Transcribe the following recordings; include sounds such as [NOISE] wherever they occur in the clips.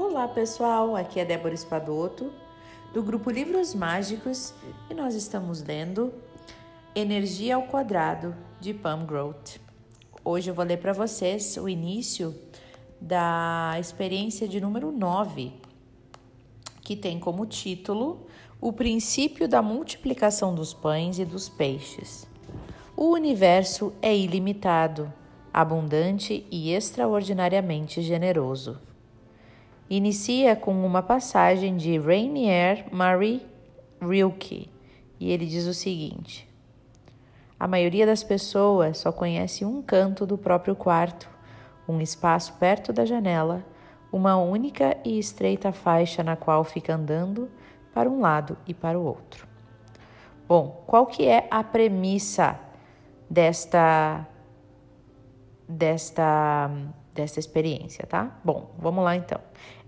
Olá pessoal, aqui é Débora Espadoto do grupo Livros Mágicos e nós estamos lendo Energia ao Quadrado de Pam Grote. Hoje eu vou ler para vocês o início da experiência de número 9, que tem como título O princípio da multiplicação dos pães e dos peixes. O universo é ilimitado, abundante e extraordinariamente generoso. Inicia com uma passagem de Rainier Marie Rilke e ele diz o seguinte: A maioria das pessoas só conhece um canto do próprio quarto, um espaço perto da janela, uma única e estreita faixa na qual fica andando para um lado e para o outro. Bom, qual que é a premissa desta desta dessa experiência, tá? Bom, vamos lá então.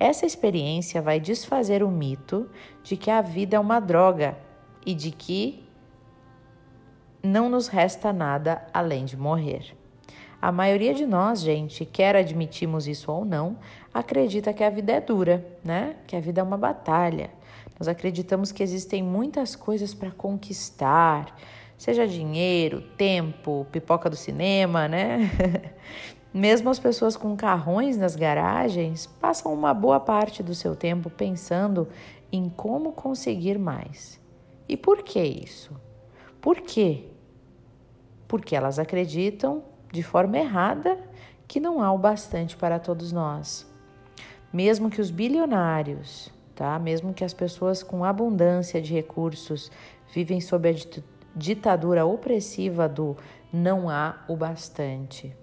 Essa experiência vai desfazer o mito de que a vida é uma droga e de que não nos resta nada além de morrer. A maioria de nós, gente, quer admitimos isso ou não, acredita que a vida é dura, né? Que a vida é uma batalha. Nós acreditamos que existem muitas coisas para conquistar, seja dinheiro, tempo, pipoca do cinema, né? [LAUGHS] Mesmo as pessoas com carrões nas garagens passam uma boa parte do seu tempo pensando em como conseguir mais. E por que isso? Por quê? Porque elas acreditam de forma errada que não há o bastante para todos nós. Mesmo que os bilionários, tá? Mesmo que as pessoas com abundância de recursos vivem sob a ditadura opressiva do não há o bastante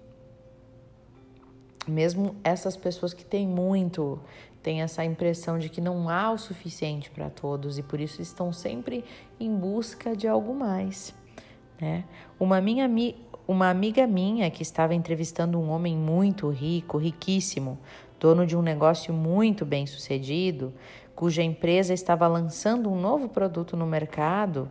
mesmo essas pessoas que têm muito, têm essa impressão de que não há o suficiente para todos e por isso estão sempre em busca de algo mais. Né? Uma, minha, uma amiga minha que estava entrevistando um homem muito rico, riquíssimo, dono de um negócio muito bem sucedido, cuja empresa estava lançando um novo produto no mercado,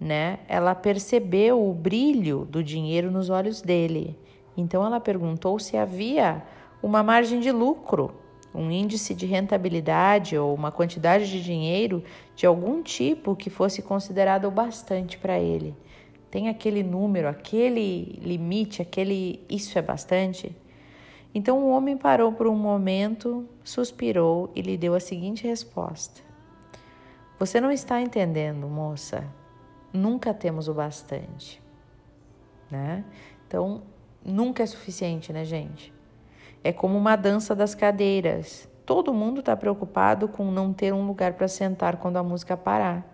né? Ela percebeu o brilho do dinheiro nos olhos dele então ela perguntou se havia uma margem de lucro, um índice de rentabilidade ou uma quantidade de dinheiro de algum tipo que fosse considerado o bastante para ele. Tem aquele número, aquele limite, aquele isso é bastante? Então o homem parou por um momento, suspirou e lhe deu a seguinte resposta: Você não está entendendo, moça. Nunca temos o bastante, né? Então nunca é suficiente, né, gente? É como uma dança das cadeiras. Todo mundo está preocupado com não ter um lugar para sentar quando a música parar.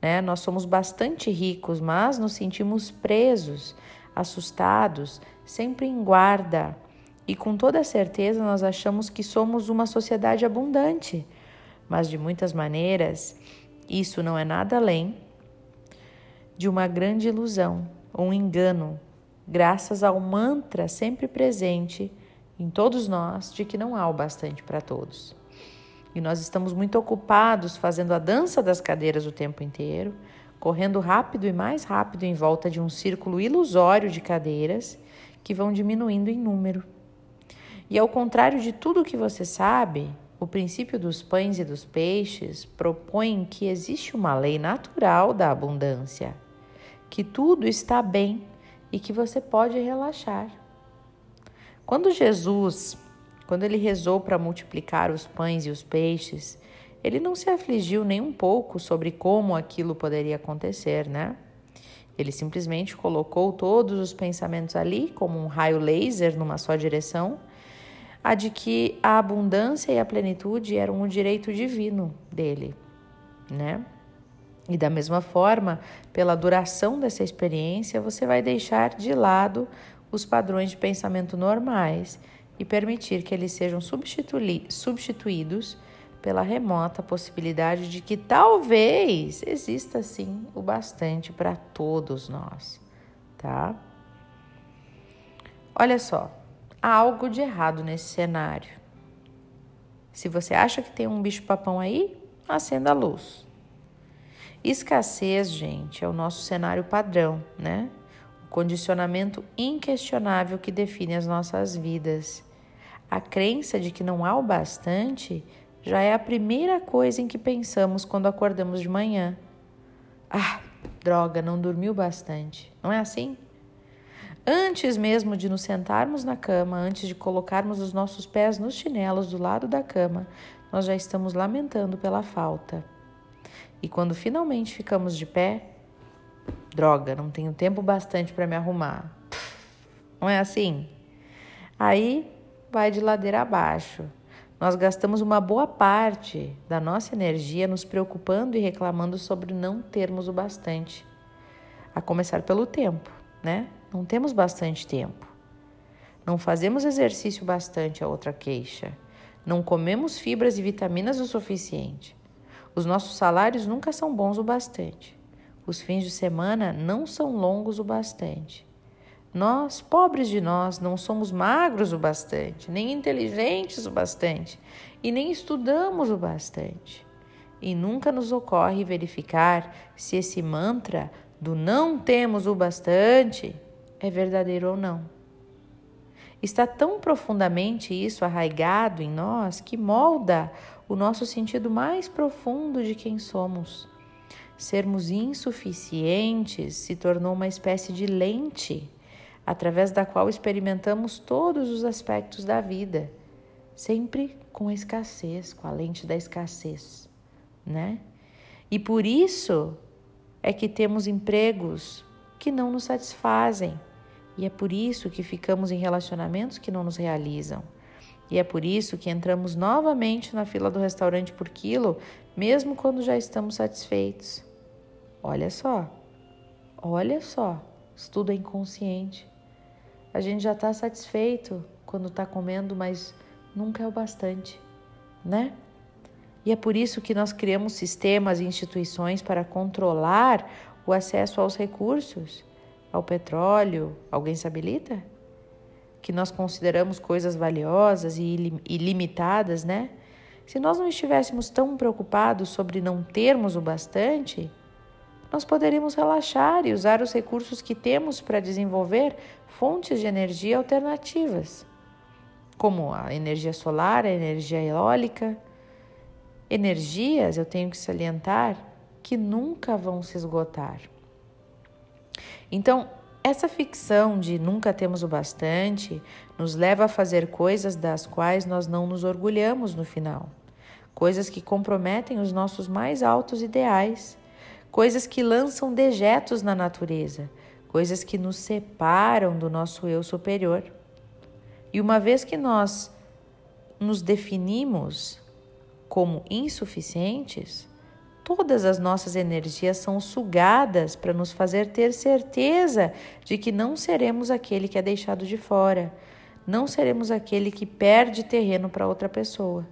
Né? Nós somos bastante ricos, mas nos sentimos presos, assustados, sempre em guarda. E com toda certeza nós achamos que somos uma sociedade abundante. Mas de muitas maneiras, isso não é nada além de uma grande ilusão, um engano graças ao mantra sempre presente em todos nós de que não há o bastante para todos. E nós estamos muito ocupados fazendo a dança das cadeiras o tempo inteiro, correndo rápido e mais rápido em volta de um círculo ilusório de cadeiras que vão diminuindo em número. E ao contrário de tudo que você sabe, o princípio dos pães e dos peixes propõe que existe uma lei natural da abundância, que tudo está bem e que você pode relaxar. Quando Jesus, quando ele rezou para multiplicar os pães e os peixes, ele não se afligiu nem um pouco sobre como aquilo poderia acontecer, né? Ele simplesmente colocou todos os pensamentos ali como um raio laser numa só direção, a de que a abundância e a plenitude eram um direito divino dele, né? E da mesma forma, pela duração dessa experiência, você vai deixar de lado os padrões de pensamento normais e permitir que eles sejam substituídos pela remota possibilidade de que talvez exista sim o bastante para todos nós, tá? Olha só, há algo de errado nesse cenário. Se você acha que tem um bicho-papão aí, acenda a luz. Escassez, gente, é o nosso cenário padrão, né? O condicionamento inquestionável que define as nossas vidas. A crença de que não há o bastante já é a primeira coisa em que pensamos quando acordamos de manhã. Ah, droga, não dormiu bastante. Não é assim? Antes mesmo de nos sentarmos na cama, antes de colocarmos os nossos pés nos chinelos do lado da cama, nós já estamos lamentando pela falta. E quando finalmente ficamos de pé, droga, não tenho tempo bastante para me arrumar. Não é assim? Aí vai de ladeira abaixo. Nós gastamos uma boa parte da nossa energia nos preocupando e reclamando sobre não termos o bastante. A começar pelo tempo, né? Não temos bastante tempo. Não fazemos exercício bastante, a outra queixa. Não comemos fibras e vitaminas o suficiente. Os nossos salários nunca são bons o bastante. Os fins de semana não são longos o bastante. Nós, pobres de nós, não somos magros o bastante, nem inteligentes o bastante, e nem estudamos o bastante. E nunca nos ocorre verificar se esse mantra do não temos o bastante é verdadeiro ou não. Está tão profundamente isso arraigado em nós que molda o nosso sentido mais profundo de quem somos. Sermos insuficientes se tornou uma espécie de lente através da qual experimentamos todos os aspectos da vida, sempre com a escassez, com a lente da escassez, né? E por isso é que temos empregos que não nos satisfazem, e é por isso que ficamos em relacionamentos que não nos realizam. E é por isso que entramos novamente na fila do restaurante por quilo, mesmo quando já estamos satisfeitos. Olha só, olha só, estudo é inconsciente. A gente já está satisfeito quando está comendo, mas nunca é o bastante, né? E é por isso que nós criamos sistemas e instituições para controlar o acesso aos recursos, ao petróleo. Alguém se habilita? Que nós consideramos coisas valiosas e ilimitadas, né? Se nós não estivéssemos tão preocupados sobre não termos o bastante, nós poderíamos relaxar e usar os recursos que temos para desenvolver fontes de energia alternativas, como a energia solar, a energia eólica. Energias, eu tenho que salientar, que nunca vão se esgotar. Então, essa ficção de nunca temos o bastante nos leva a fazer coisas das quais nós não nos orgulhamos no final, coisas que comprometem os nossos mais altos ideais. Coisas que lançam dejetos na natureza, coisas que nos separam do nosso eu superior. E uma vez que nós nos definimos como insuficientes, todas as nossas energias são sugadas para nos fazer ter certeza de que não seremos aquele que é deixado de fora, não seremos aquele que perde terreno para outra pessoa.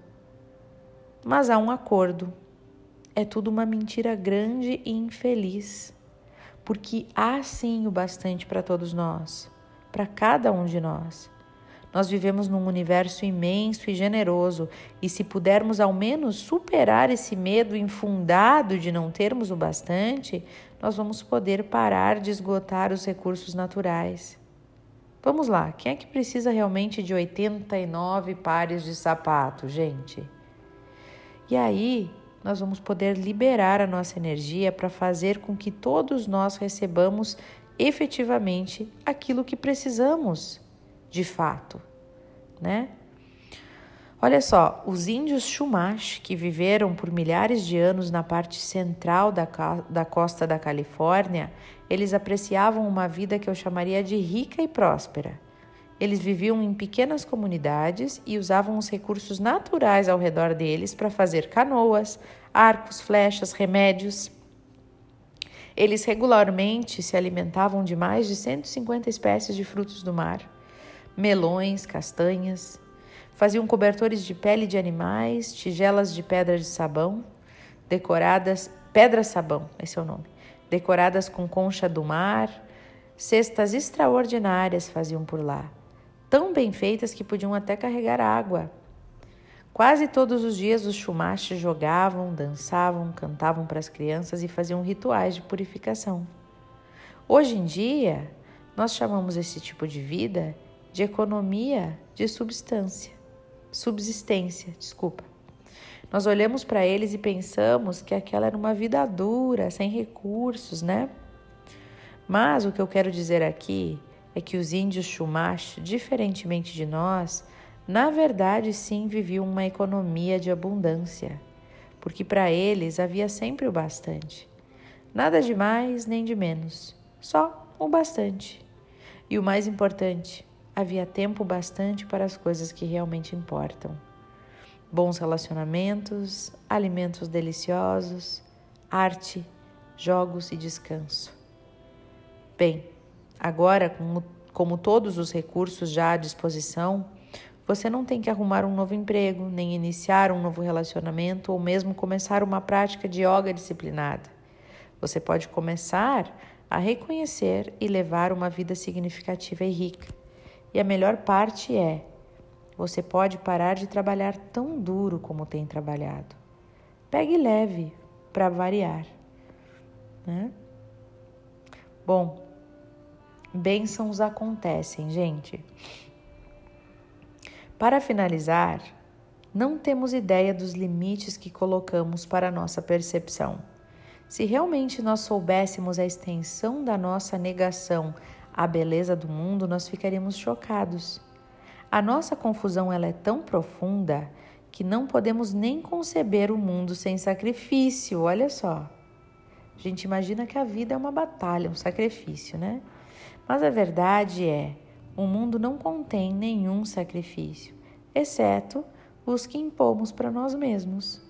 Mas há um acordo é tudo uma mentira grande e infeliz, porque há sim o bastante para todos nós, para cada um de nós. Nós vivemos num universo imenso e generoso, e se pudermos ao menos superar esse medo infundado de não termos o bastante, nós vamos poder parar de esgotar os recursos naturais. Vamos lá, quem é que precisa realmente de 89 pares de sapato, gente? E aí, nós vamos poder liberar a nossa energia para fazer com que todos nós recebamos efetivamente aquilo que precisamos, de fato, né? Olha só, os índios Chumash, que viveram por milhares de anos na parte central da, da costa da Califórnia, eles apreciavam uma vida que eu chamaria de rica e próspera. Eles viviam em pequenas comunidades e usavam os recursos naturais ao redor deles para fazer canoas, arcos, flechas, remédios. Eles regularmente se alimentavam de mais de 150 espécies de frutos do mar, melões, castanhas. Faziam cobertores de pele de animais, tigelas de pedra de sabão, decoradas, pedra-sabão, esse é o nome, decoradas com concha do mar, cestas extraordinárias faziam por lá tão bem feitas que podiam até carregar água. Quase todos os dias os chumaches jogavam, dançavam, cantavam para as crianças e faziam rituais de purificação. Hoje em dia, nós chamamos esse tipo de vida de economia de substância. subsistência, desculpa. Nós olhamos para eles e pensamos que aquela era uma vida dura, sem recursos, né? Mas o que eu quero dizer aqui é que os índios Chumash, diferentemente de nós, na verdade sim viviam uma economia de abundância, porque para eles havia sempre o bastante. Nada de mais nem de menos, só o bastante. E o mais importante, havia tempo bastante para as coisas que realmente importam bons relacionamentos, alimentos deliciosos, arte, jogos e descanso. Bem, agora, como, como todos os recursos já à disposição, você não tem que arrumar um novo emprego, nem iniciar um novo relacionamento ou mesmo começar uma prática de yoga disciplinada. Você pode começar a reconhecer e levar uma vida significativa e rica. E a melhor parte é você pode parar de trabalhar tão duro como tem trabalhado. Pegue leve para variar. Né? Bom, bênçãos acontecem, gente. Para finalizar, não temos ideia dos limites que colocamos para a nossa percepção. Se realmente nós soubéssemos a extensão da nossa negação à beleza do mundo, nós ficaríamos chocados. A nossa confusão ela é tão profunda que não podemos nem conceber o mundo sem sacrifício. Olha só. A gente imagina que a vida é uma batalha, um sacrifício, né? Mas a verdade é, o mundo não contém nenhum sacrifício, exceto os que impomos para nós mesmos.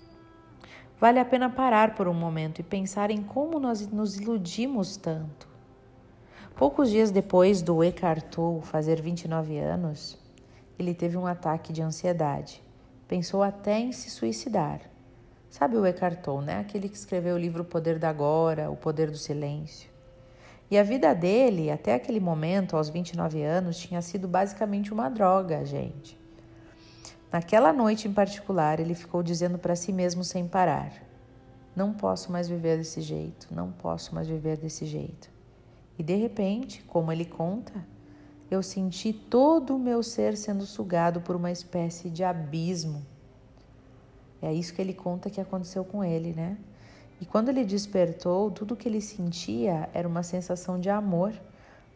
Vale a pena parar por um momento e pensar em como nós nos iludimos tanto. Poucos dias depois do Eckhart Tolle fazer 29 anos, ele teve um ataque de ansiedade. Pensou até em se suicidar. Sabe o Eckhart Tolle, né? Aquele que escreveu o livro O Poder da Agora, O Poder do Silêncio. E a vida dele, até aquele momento, aos 29 anos, tinha sido basicamente uma droga, gente. Naquela noite em particular, ele ficou dizendo para si mesmo sem parar: Não posso mais viver desse jeito, não posso mais viver desse jeito. E de repente, como ele conta, eu senti todo o meu ser sendo sugado por uma espécie de abismo. É isso que ele conta que aconteceu com ele, né? E quando ele despertou, tudo que ele sentia era uma sensação de amor,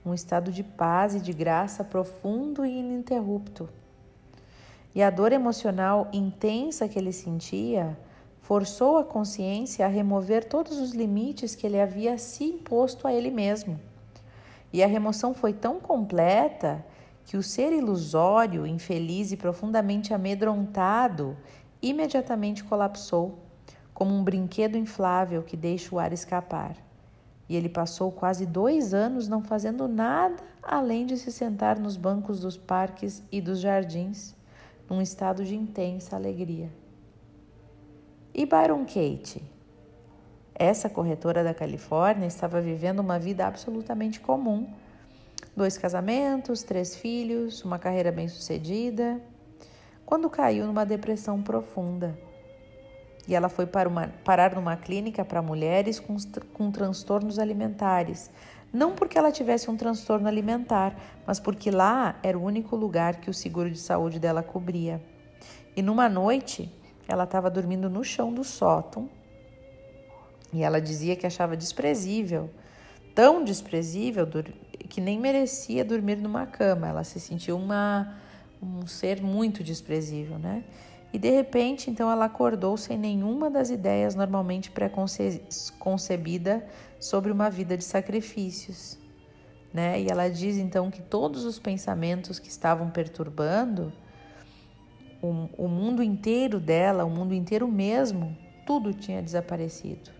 um estado de paz e de graça profundo e ininterrupto. E a dor emocional intensa que ele sentia forçou a consciência a remover todos os limites que ele havia se imposto a ele mesmo. E a remoção foi tão completa que o ser ilusório, infeliz e profundamente amedrontado imediatamente colapsou, como um brinquedo inflável que deixa o ar escapar. E ele passou quase dois anos não fazendo nada além de se sentar nos bancos dos parques e dos jardins, num estado de intensa alegria. E Byron Kate? Essa corretora da Califórnia estava vivendo uma vida absolutamente comum. Dois casamentos, três filhos, uma carreira bem-sucedida, quando caiu numa depressão profunda. E ela foi para uma, parar numa clínica para mulheres com, com transtornos alimentares. Não porque ela tivesse um transtorno alimentar, mas porque lá era o único lugar que o seguro de saúde dela cobria. E numa noite, ela estava dormindo no chão do sótão e ela dizia que achava desprezível, tão desprezível que nem merecia dormir numa cama. Ela se sentiu uma, um ser muito desprezível, né? E de repente, então, ela acordou sem nenhuma das ideias normalmente preconcebida sobre uma vida de sacrifícios, né? E ela diz então que todos os pensamentos que estavam perturbando o, o mundo inteiro dela, o mundo inteiro mesmo, tudo tinha desaparecido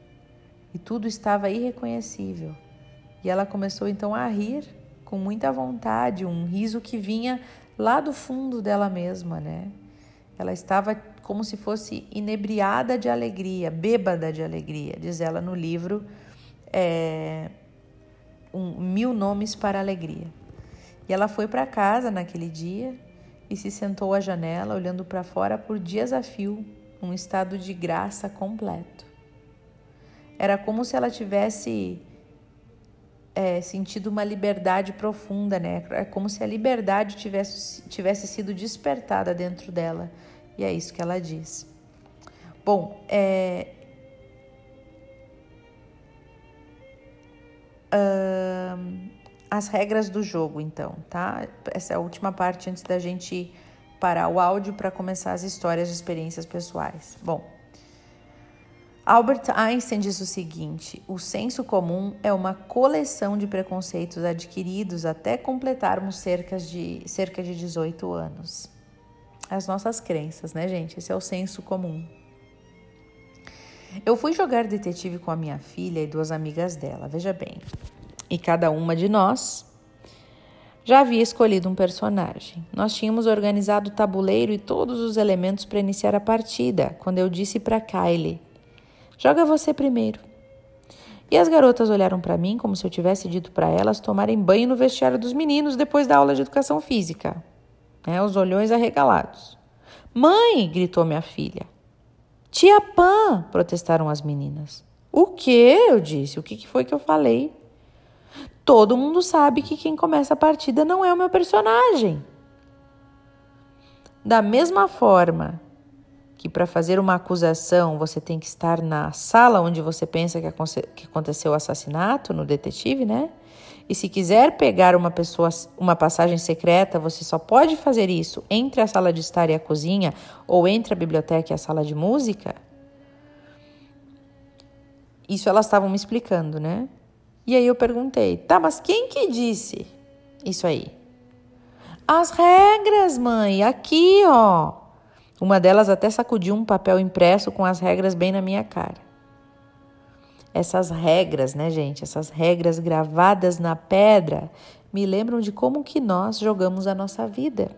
e tudo estava irreconhecível. E ela começou então a rir com muita vontade, um riso que vinha lá do fundo dela mesma, né? Ela estava como se fosse inebriada de alegria, bêbada de alegria, diz ela no livro é, um, Mil Nomes para Alegria. E ela foi para casa naquele dia e se sentou à janela, olhando para fora por dias a fio, um estado de graça completo. Era como se ela tivesse é, sentido uma liberdade profunda, né? É como se a liberdade tivesse, tivesse sido despertada dentro dela. E é isso que ela diz. Bom, é, Uh, as regras do jogo, então, tá? Essa é a última parte antes da gente parar o áudio para começar as histórias de experiências pessoais. Bom, Albert Einstein diz o seguinte: o senso comum é uma coleção de preconceitos adquiridos até completarmos cerca de, cerca de 18 anos. As nossas crenças, né, gente? Esse é o senso comum. Eu fui jogar detetive com a minha filha e duas amigas dela, veja bem. E cada uma de nós já havia escolhido um personagem. Nós tínhamos organizado o tabuleiro e todos os elementos para iniciar a partida, quando eu disse para Kylie: Joga você primeiro. E as garotas olharam para mim como se eu tivesse dito para elas tomarem banho no vestiário dos meninos depois da aula de educação física. É, os olhões arregalados. Mãe! gritou minha filha. Tia Pan! protestaram as meninas. O que? Eu disse. O que foi que eu falei? Todo mundo sabe que quem começa a partida não é o meu personagem. Da mesma forma que para fazer uma acusação você tem que estar na sala onde você pensa que aconteceu o assassinato, no detetive, né? E se quiser pegar uma pessoa, uma passagem secreta, você só pode fazer isso entre a sala de estar e a cozinha ou entre a biblioteca e a sala de música. Isso elas estavam me explicando, né? E aí eu perguntei: "Tá, mas quem que disse isso aí?" As regras, mãe, aqui, ó. Uma delas até sacudiu um papel impresso com as regras bem na minha cara essas regras, né, gente? Essas regras gravadas na pedra me lembram de como que nós jogamos a nossa vida.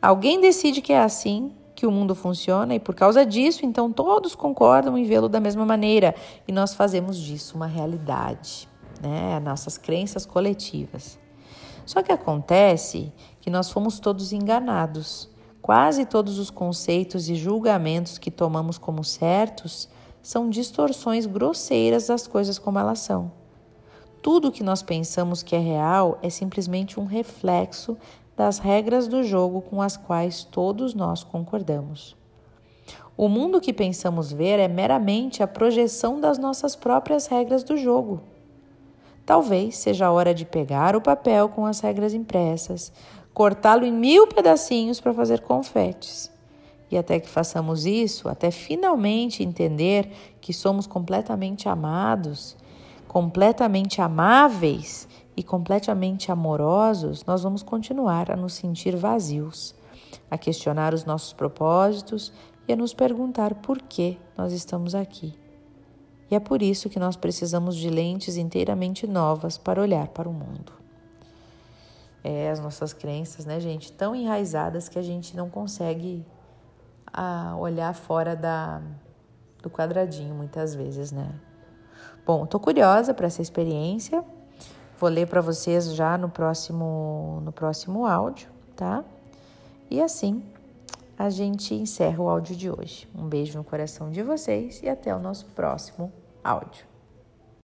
Alguém decide que é assim que o mundo funciona e por causa disso, então todos concordam em vê-lo da mesma maneira e nós fazemos disso uma realidade, né? Nossas crenças coletivas. Só que acontece que nós fomos todos enganados. Quase todos os conceitos e julgamentos que tomamos como certos são distorções grosseiras das coisas como elas são. Tudo que nós pensamos que é real é simplesmente um reflexo das regras do jogo com as quais todos nós concordamos. O mundo que pensamos ver é meramente a projeção das nossas próprias regras do jogo. Talvez seja a hora de pegar o papel com as regras impressas, cortá-lo em mil pedacinhos para fazer confetes e até que façamos isso, até finalmente entender que somos completamente amados, completamente amáveis e completamente amorosos, nós vamos continuar a nos sentir vazios, a questionar os nossos propósitos e a nos perguntar por que nós estamos aqui. E é por isso que nós precisamos de lentes inteiramente novas para olhar para o mundo. É, as nossas crenças, né, gente, tão enraizadas que a gente não consegue a olhar fora da, do quadradinho muitas vezes, né? Bom, tô curiosa para essa experiência. Vou ler para vocês já no próximo no próximo áudio, tá? E assim a gente encerra o áudio de hoje. Um beijo no coração de vocês e até o nosso próximo áudio.